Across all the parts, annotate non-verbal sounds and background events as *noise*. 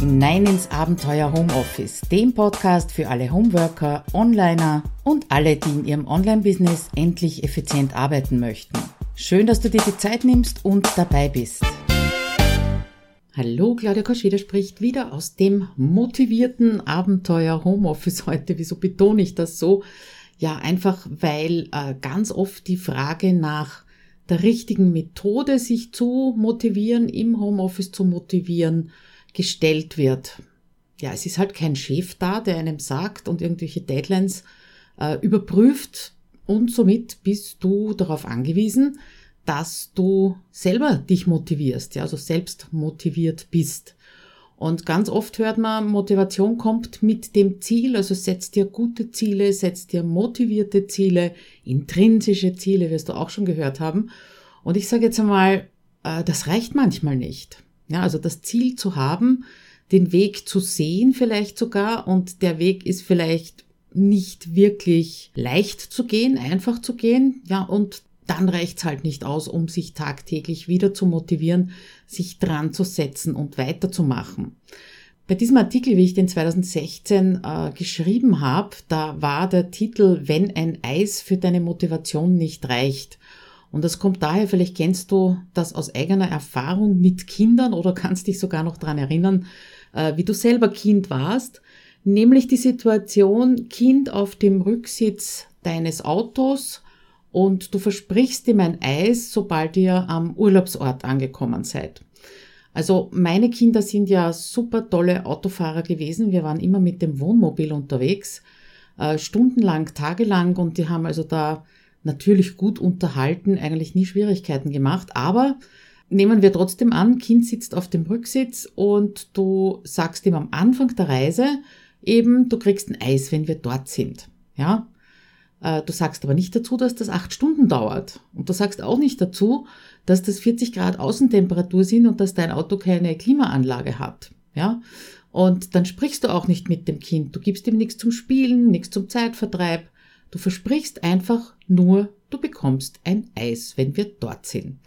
hinein ins Abenteuer Homeoffice, dem Podcast für alle Homeworker, Onliner und alle, die in ihrem Online-Business endlich effizient arbeiten möchten. Schön, dass du dir die Zeit nimmst und dabei bist. Hallo, Claudia Koscheder spricht wieder aus dem motivierten Abenteuer Homeoffice *laughs* heute. Wieso betone ich das so? Ja, einfach weil äh, ganz oft die Frage nach der richtigen Methode, sich zu motivieren, im Homeoffice zu motivieren, gestellt wird. Ja, es ist halt kein Chef da, der einem sagt und irgendwelche Deadlines äh, überprüft und somit bist du darauf angewiesen, dass du selber dich motivierst, ja, also selbst motiviert bist. Und ganz oft hört man, Motivation kommt mit dem Ziel, also setz dir gute Ziele, setz dir motivierte Ziele, intrinsische Ziele, wirst du auch schon gehört haben. Und ich sage jetzt einmal, äh, das reicht manchmal nicht. Ja, also das Ziel zu haben, den Weg zu sehen vielleicht sogar und der Weg ist vielleicht nicht wirklich leicht zu gehen, einfach zu gehen, ja, und dann reicht's halt nicht aus, um sich tagtäglich wieder zu motivieren, sich dran zu setzen und weiterzumachen. Bei diesem Artikel, wie ich den 2016 äh, geschrieben habe, da war der Titel Wenn ein Eis für deine Motivation nicht reicht. Und das kommt daher, vielleicht kennst du das aus eigener Erfahrung mit Kindern oder kannst dich sogar noch dran erinnern, äh, wie du selber Kind warst, nämlich die Situation, Kind auf dem Rücksitz deines Autos und du versprichst ihm ein Eis, sobald ihr am Urlaubsort angekommen seid. Also meine Kinder sind ja super tolle Autofahrer gewesen. Wir waren immer mit dem Wohnmobil unterwegs, äh, stundenlang, tagelang und die haben also da natürlich gut unterhalten, eigentlich nie Schwierigkeiten gemacht, aber nehmen wir trotzdem an, Kind sitzt auf dem Rücksitz und du sagst ihm am Anfang der Reise eben, du kriegst ein Eis, wenn wir dort sind. Ja? Äh, du sagst aber nicht dazu, dass das acht Stunden dauert. Und du sagst auch nicht dazu, dass das 40 Grad Außentemperatur sind und dass dein Auto keine Klimaanlage hat. Ja? Und dann sprichst du auch nicht mit dem Kind. Du gibst ihm nichts zum Spielen, nichts zum Zeitvertreib. Du versprichst einfach nur, du bekommst ein Eis, wenn wir dort sind.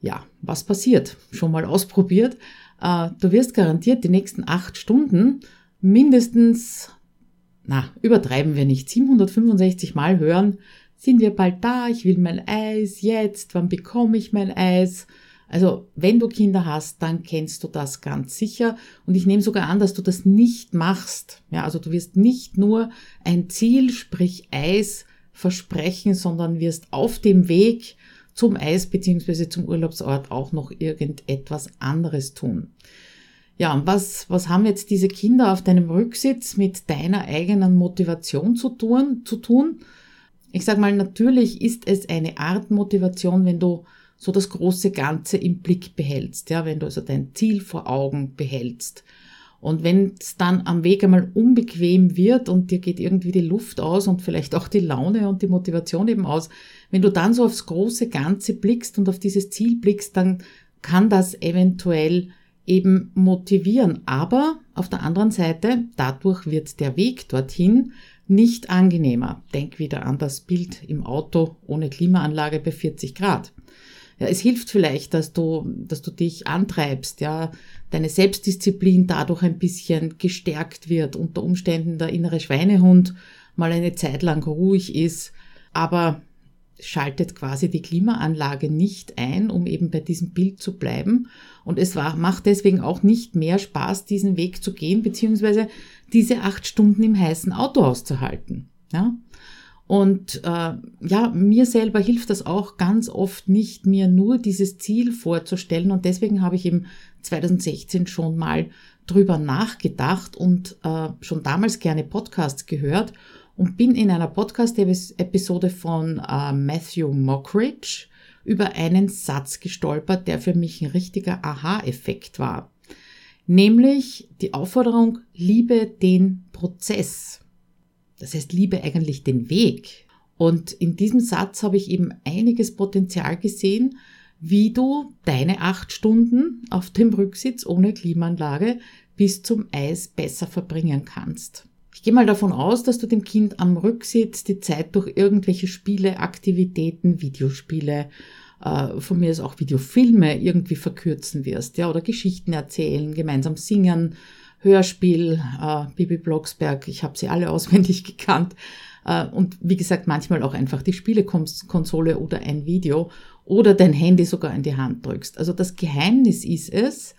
Ja, was passiert? Schon mal ausprobiert. Äh, du wirst garantiert die nächsten acht Stunden mindestens, na, übertreiben wir nicht, 765 Mal hören, sind wir bald da, ich will mein Eis, jetzt, wann bekomme ich mein Eis? Also wenn du Kinder hast, dann kennst du das ganz sicher. Und ich nehme sogar an, dass du das nicht machst. Ja, also du wirst nicht nur ein Ziel, sprich Eis, versprechen, sondern wirst auf dem Weg zum Eis beziehungsweise zum Urlaubsort auch noch irgendetwas anderes tun. Ja, und was, was haben jetzt diese Kinder auf deinem Rücksitz mit deiner eigenen Motivation zu tun? Zu tun? Ich sag mal, natürlich ist es eine Art Motivation, wenn du so das große Ganze im Blick behältst, ja, wenn du also dein Ziel vor Augen behältst. Und wenn es dann am Weg einmal unbequem wird und dir geht irgendwie die Luft aus und vielleicht auch die Laune und die Motivation eben aus, wenn du dann so aufs große Ganze blickst und auf dieses Ziel blickst, dann kann das eventuell eben motivieren. Aber auf der anderen Seite, dadurch wird der Weg dorthin nicht angenehmer. Denk wieder an das Bild im Auto ohne Klimaanlage bei 40 Grad. Ja, es hilft vielleicht, dass du, dass du dich antreibst, ja, deine Selbstdisziplin dadurch ein bisschen gestärkt wird, unter Umständen der innere Schweinehund mal eine Zeit lang ruhig ist, aber schaltet quasi die Klimaanlage nicht ein, um eben bei diesem Bild zu bleiben. Und es war, macht deswegen auch nicht mehr Spaß, diesen Weg zu gehen, beziehungsweise diese acht Stunden im heißen Auto auszuhalten. Ja? Und äh, ja, mir selber hilft das auch ganz oft nicht, mir nur dieses Ziel vorzustellen. Und deswegen habe ich eben 2016 schon mal drüber nachgedacht und äh, schon damals gerne Podcasts gehört und bin in einer Podcast-Episode von äh, Matthew Mockridge über einen Satz gestolpert, der für mich ein richtiger Aha-Effekt war. Nämlich die Aufforderung, liebe den Prozess. Das heißt, liebe eigentlich den Weg. Und in diesem Satz habe ich eben einiges Potenzial gesehen, wie du deine acht Stunden auf dem Rücksitz ohne Klimaanlage bis zum Eis besser verbringen kannst. Ich gehe mal davon aus, dass du dem Kind am Rücksitz die Zeit durch irgendwelche Spiele, Aktivitäten, Videospiele, äh, von mir ist auch Videofilme irgendwie verkürzen wirst, ja, oder Geschichten erzählen, gemeinsam singen, Hörspiel, äh, Bibi Blocksberg, ich habe sie alle *laughs* auswendig gekannt. Äh, und wie gesagt, manchmal auch einfach die Spielekonsole oder ein Video oder dein Handy sogar in die Hand drückst. Also das Geheimnis ist es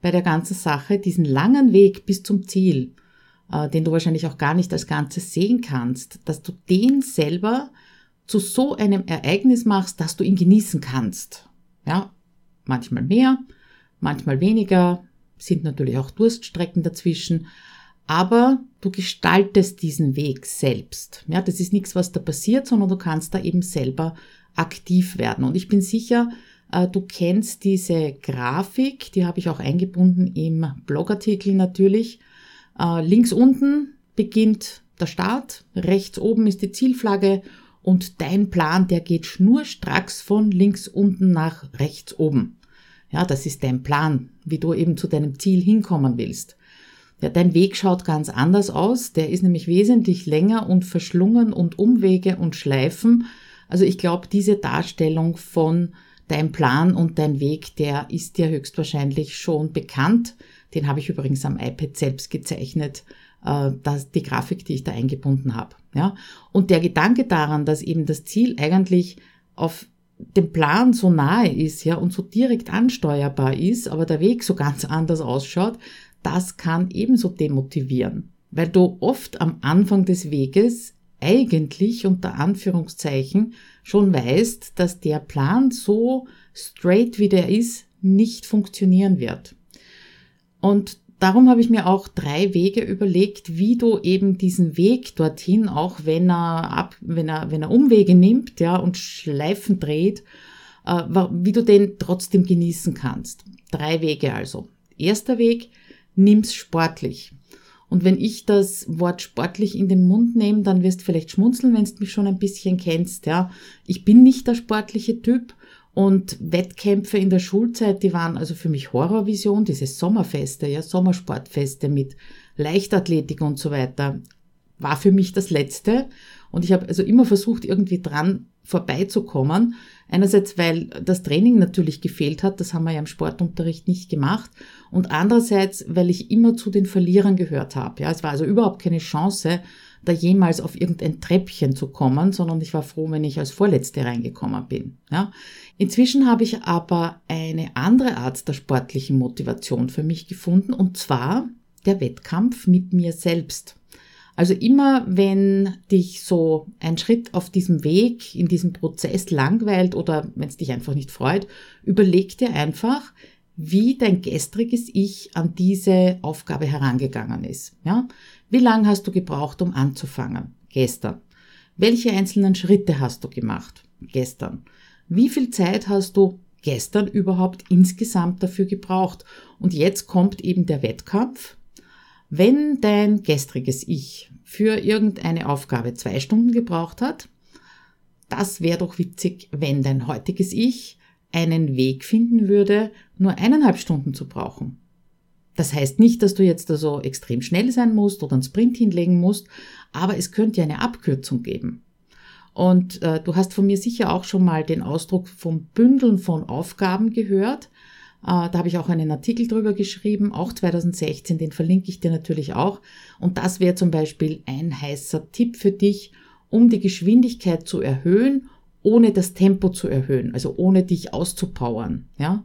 bei der ganzen Sache, diesen langen Weg bis zum Ziel, äh, den du wahrscheinlich auch gar nicht als Ganzes sehen kannst, dass du den selber zu so einem Ereignis machst, dass du ihn genießen kannst. Ja, manchmal mehr, manchmal weniger, sind natürlich auch Durststrecken dazwischen, aber du gestaltest diesen Weg selbst. Ja, das ist nichts, was da passiert, sondern du kannst da eben selber aktiv werden. Und ich bin sicher, äh, du kennst diese Grafik, die habe ich auch eingebunden im Blogartikel natürlich. Äh, links unten beginnt der Start, rechts oben ist die Zielflagge und dein Plan, der geht schnurstracks von links unten nach rechts oben. Ja, das ist dein Plan, wie du eben zu deinem Ziel hinkommen willst. Ja, dein Weg schaut ganz anders aus. Der ist nämlich wesentlich länger und verschlungen und Umwege und Schleifen. Also ich glaube, diese Darstellung von dein Plan und dein Weg, der ist dir höchstwahrscheinlich schon bekannt. Den habe ich übrigens am iPad selbst gezeichnet, äh, das, die Grafik, die ich da eingebunden habe. Ja? Und der Gedanke daran, dass eben das Ziel eigentlich auf dem Plan so nahe ist, ja, und so direkt ansteuerbar ist, aber der Weg so ganz anders ausschaut, das kann ebenso demotivieren, weil du oft am Anfang des Weges eigentlich unter Anführungszeichen schon weißt, dass der Plan so straight wie der ist, nicht funktionieren wird. Und darum habe ich mir auch drei Wege überlegt, wie du eben diesen Weg dorthin, auch wenn er ab, wenn er, wenn er Umwege nimmt, ja, und Schleifen dreht, äh, wie du den trotzdem genießen kannst. Drei Wege also. Erster Weg, nimm's sportlich. Und wenn ich das Wort sportlich in den Mund nehme, dann wirst du vielleicht schmunzeln, wenn du mich schon ein bisschen kennst, ja. Ich bin nicht der sportliche Typ und Wettkämpfe in der Schulzeit, die waren also für mich Horrorvision, diese Sommerfeste, ja, Sommersportfeste mit Leichtathletik und so weiter, war für mich das Letzte. Und ich habe also immer versucht, irgendwie dran vorbeizukommen. Einerseits, weil das Training natürlich gefehlt hat, das haben wir ja im Sportunterricht nicht gemacht. Und andererseits, weil ich immer zu den Verlierern gehört habe. Ja, es war also überhaupt keine Chance, da jemals auf irgendein Treppchen zu kommen, sondern ich war froh, wenn ich als Vorletzte reingekommen bin. Ja. Inzwischen habe ich aber eine andere Art der sportlichen Motivation für mich gefunden, und zwar der Wettkampf mit mir selbst. Also immer, wenn dich so ein Schritt auf diesem Weg, in diesem Prozess langweilt oder wenn es dich einfach nicht freut, überleg dir einfach, wie dein gestriges Ich an diese Aufgabe herangegangen ist. Ja? Wie lange hast du gebraucht, um anzufangen? Gestern. Welche einzelnen Schritte hast du gemacht? Gestern. Wie viel Zeit hast du gestern überhaupt insgesamt dafür gebraucht? Und jetzt kommt eben der Wettkampf. Wenn dein gestriges Ich für irgendeine Aufgabe zwei Stunden gebraucht hat, das wäre doch witzig, wenn dein heutiges Ich einen Weg finden würde, nur eineinhalb Stunden zu brauchen. Das heißt nicht, dass du jetzt also extrem schnell sein musst oder einen Sprint hinlegen musst, aber es könnte eine Abkürzung geben. Und äh, du hast von mir sicher auch schon mal den Ausdruck vom Bündeln von Aufgaben gehört. Äh, da habe ich auch einen Artikel drüber geschrieben, auch 2016, den verlinke ich dir natürlich auch. Und das wäre zum Beispiel ein heißer Tipp für dich, um die Geschwindigkeit zu erhöhen ohne das Tempo zu erhöhen, also ohne dich auszupowern. Ja?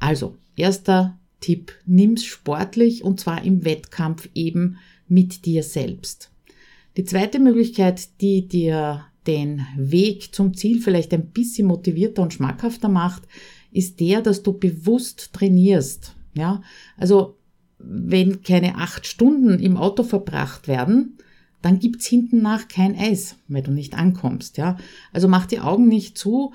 Also, erster Tipp, nimm's sportlich und zwar im Wettkampf eben mit dir selbst. Die zweite Möglichkeit, die dir den Weg zum Ziel vielleicht ein bisschen motivierter und schmackhafter macht, ist der, dass du bewusst trainierst. Ja, also wenn keine acht Stunden im Auto verbracht werden, dann gibt's hinten nach kein Eis, weil du nicht ankommst, ja. Also mach die Augen nicht zu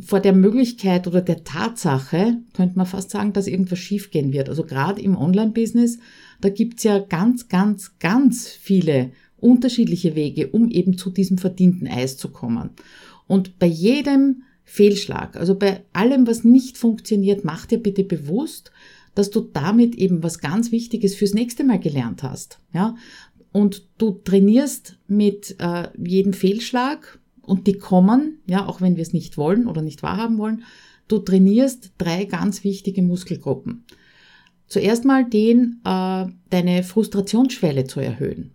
vor der Möglichkeit oder der Tatsache, könnte man fast sagen, dass irgendwas schiefgehen wird. Also gerade im Online-Business, da gibt's ja ganz, ganz, ganz viele unterschiedliche Wege, um eben zu diesem verdienten Eis zu kommen. Und bei jedem Fehlschlag, also bei allem, was nicht funktioniert, mach dir bitte bewusst, dass du damit eben was ganz Wichtiges fürs nächste Mal gelernt hast. Ja, und du trainierst mit äh, jedem Fehlschlag Und die kommen, ja, auch wenn wir es nicht wollen oder nicht wahrhaben wollen, du trainierst drei ganz wichtige Muskelgruppen. Zuerst mal den, äh, deine Frustrationsschwelle zu erhöhen,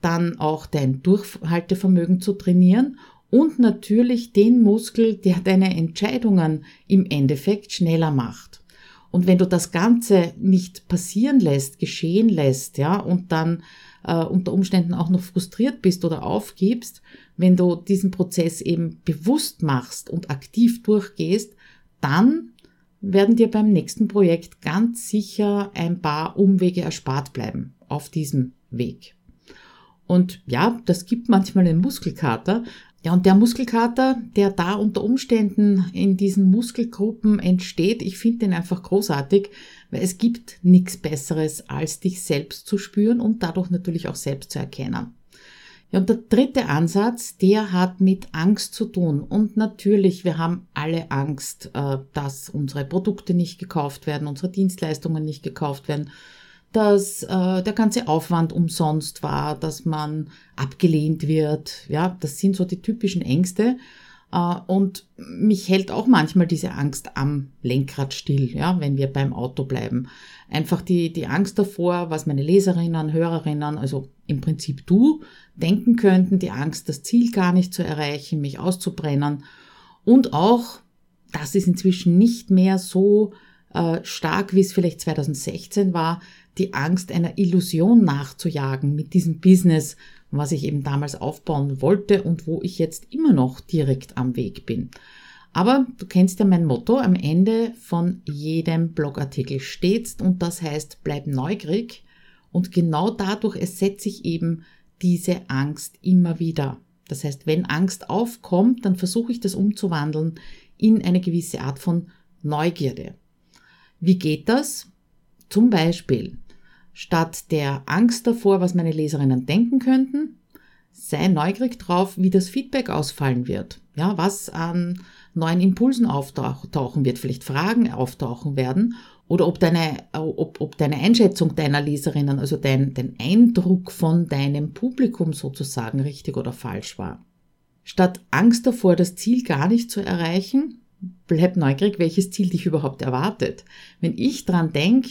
dann auch dein Durchhaltevermögen zu trainieren und natürlich den Muskel, der deine Entscheidungen im Endeffekt schneller macht. Und wenn du das Ganze nicht passieren lässt, geschehen lässt, ja, und dann äh, unter Umständen auch noch frustriert bist oder aufgibst, wenn du diesen Prozess eben bewusst machst und aktiv durchgehst, dann werden dir beim nächsten Projekt ganz sicher ein paar Umwege erspart bleiben auf diesem Weg. Und ja, das gibt manchmal einen Muskelkater. Ja, und der Muskelkater, der da unter Umständen in diesen Muskelgruppen entsteht, ich finde den einfach großartig, weil es gibt nichts Besseres, als dich selbst zu spüren und dadurch natürlich auch selbst zu erkennen. Ja, und der dritte Ansatz, der hat mit Angst zu tun. Und natürlich, wir haben alle Angst, äh, dass unsere Produkte nicht gekauft werden, unsere Dienstleistungen nicht gekauft werden, dass äh, der ganze Aufwand umsonst war, dass man abgelehnt wird. Ja, das sind so die typischen Ängste. Äh, und mich hält auch manchmal diese Angst am Lenkrad still, ja, wenn wir beim Auto bleiben. Einfach die, die Angst davor, was meine Leserinnen, Hörerinnen, also im Prinzip du, denken könnten, die Angst, das Ziel gar nicht zu erreichen, mich auszubrennen. Und auch, das ist inzwischen nicht mehr so äh, stark, wie es vielleicht 2016 war, die Angst einer Illusion nachzujagen mit diesem Business, was ich eben damals aufbauen wollte und wo ich jetzt immer noch direkt am Weg bin. Aber du kennst ja mein Motto, am Ende von jedem Blogartikel steht's und das heißt, bleib neugierig und genau dadurch ersetze ich eben diese Angst immer wieder. Das heißt, wenn Angst aufkommt, dann versuche ich das umzuwandeln in eine gewisse Art von Neugierde. Wie geht das? Zum Beispiel, statt der Angst davor, was meine Leserinnen denken könnten, sei neugierig drauf, wie das Feedback ausfallen wird. Ja, was an neuen Impulsen auftauchen wird, vielleicht Fragen auftauchen werden oder ob deine, ob, ob deine Einschätzung deiner Leserinnen, also dein, dein Eindruck von deinem Publikum sozusagen richtig oder falsch war. Statt Angst davor, das Ziel gar nicht zu erreichen, bleib neugierig, welches Ziel dich überhaupt erwartet. Wenn ich dran denke,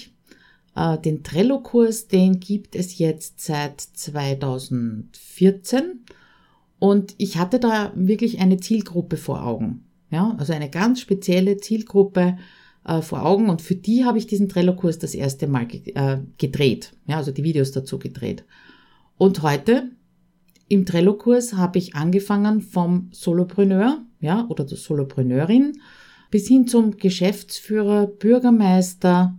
den Trello-Kurs, den gibt es jetzt seit 2014 und ich hatte da wirklich eine Zielgruppe vor Augen. Ja, also eine ganz spezielle Zielgruppe äh, vor Augen und für die habe ich diesen Trello-Kurs das erste Mal ge äh, gedreht. Ja, also die Videos dazu gedreht. Und heute im Trello-Kurs habe ich angefangen vom Solopreneur, ja, oder der Solopreneurin bis hin zum Geschäftsführer, Bürgermeister,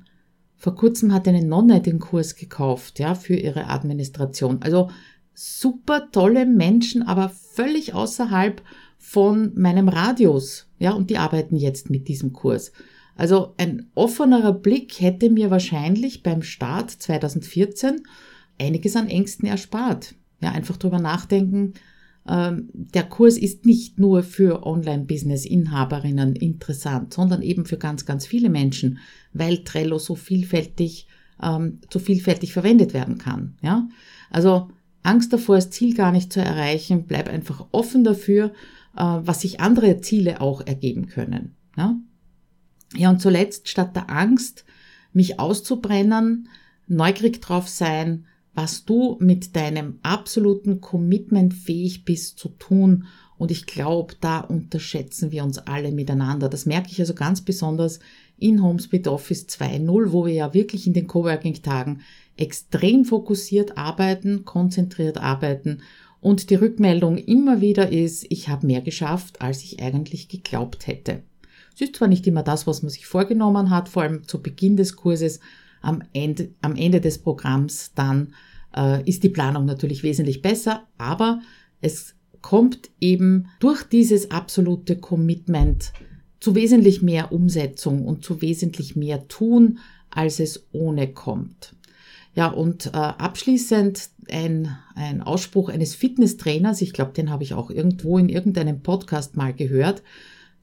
vor kurzem hat eine Nonne den Kurs gekauft, ja, für ihre Administration. Also super tolle Menschen, aber völlig außerhalb von meinem Radius, ja, und die arbeiten jetzt mit diesem Kurs. Also ein offenerer Blick hätte mir wahrscheinlich beim Start 2014 einiges an Ängsten erspart. Ja, einfach drüber nachdenken, der Kurs ist nicht nur für Online-Business-Inhaberinnen interessant, sondern eben für ganz, ganz viele Menschen, weil Trello so vielfältig, ähm, so vielfältig verwendet werden kann. Ja? Also Angst davor, das Ziel gar nicht zu erreichen, bleib einfach offen dafür, äh, was sich andere Ziele auch ergeben können. Ja? ja, und zuletzt, statt der Angst, mich auszubrennen, neugierig drauf sein, was du mit deinem absoluten Commitment fähig bist zu tun. Und ich glaube, da unterschätzen wir uns alle miteinander. Das merke ich also ganz besonders in HomeSpeed Office 2.0, wo wir ja wirklich in den Coworking-Tagen extrem fokussiert arbeiten, konzentriert arbeiten und die Rückmeldung immer wieder ist, ich habe mehr geschafft, als ich eigentlich geglaubt hätte. Es ist zwar nicht immer das, was man sich vorgenommen hat, vor allem zu Beginn des Kurses, am Ende, am Ende des Programms dann äh, ist die Planung natürlich wesentlich besser, aber es kommt eben durch dieses absolute Commitment zu wesentlich mehr Umsetzung und zu wesentlich mehr tun, als es ohne kommt. Ja, und äh, abschließend ein, ein Ausspruch eines Fitnesstrainers, ich glaube, den habe ich auch irgendwo in irgendeinem Podcast mal gehört,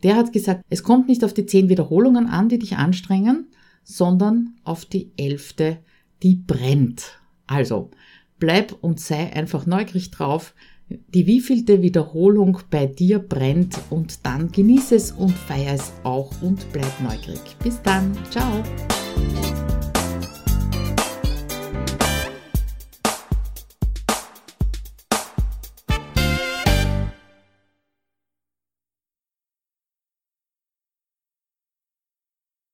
der hat gesagt, es kommt nicht auf die zehn Wiederholungen an, die dich anstrengen, sondern auf die elfte, die brennt. Also, bleib und sei einfach neugierig drauf, die wievielte Wiederholung bei dir brennt und dann genieße es und feier es auch und bleib neugierig. Bis dann, ciao!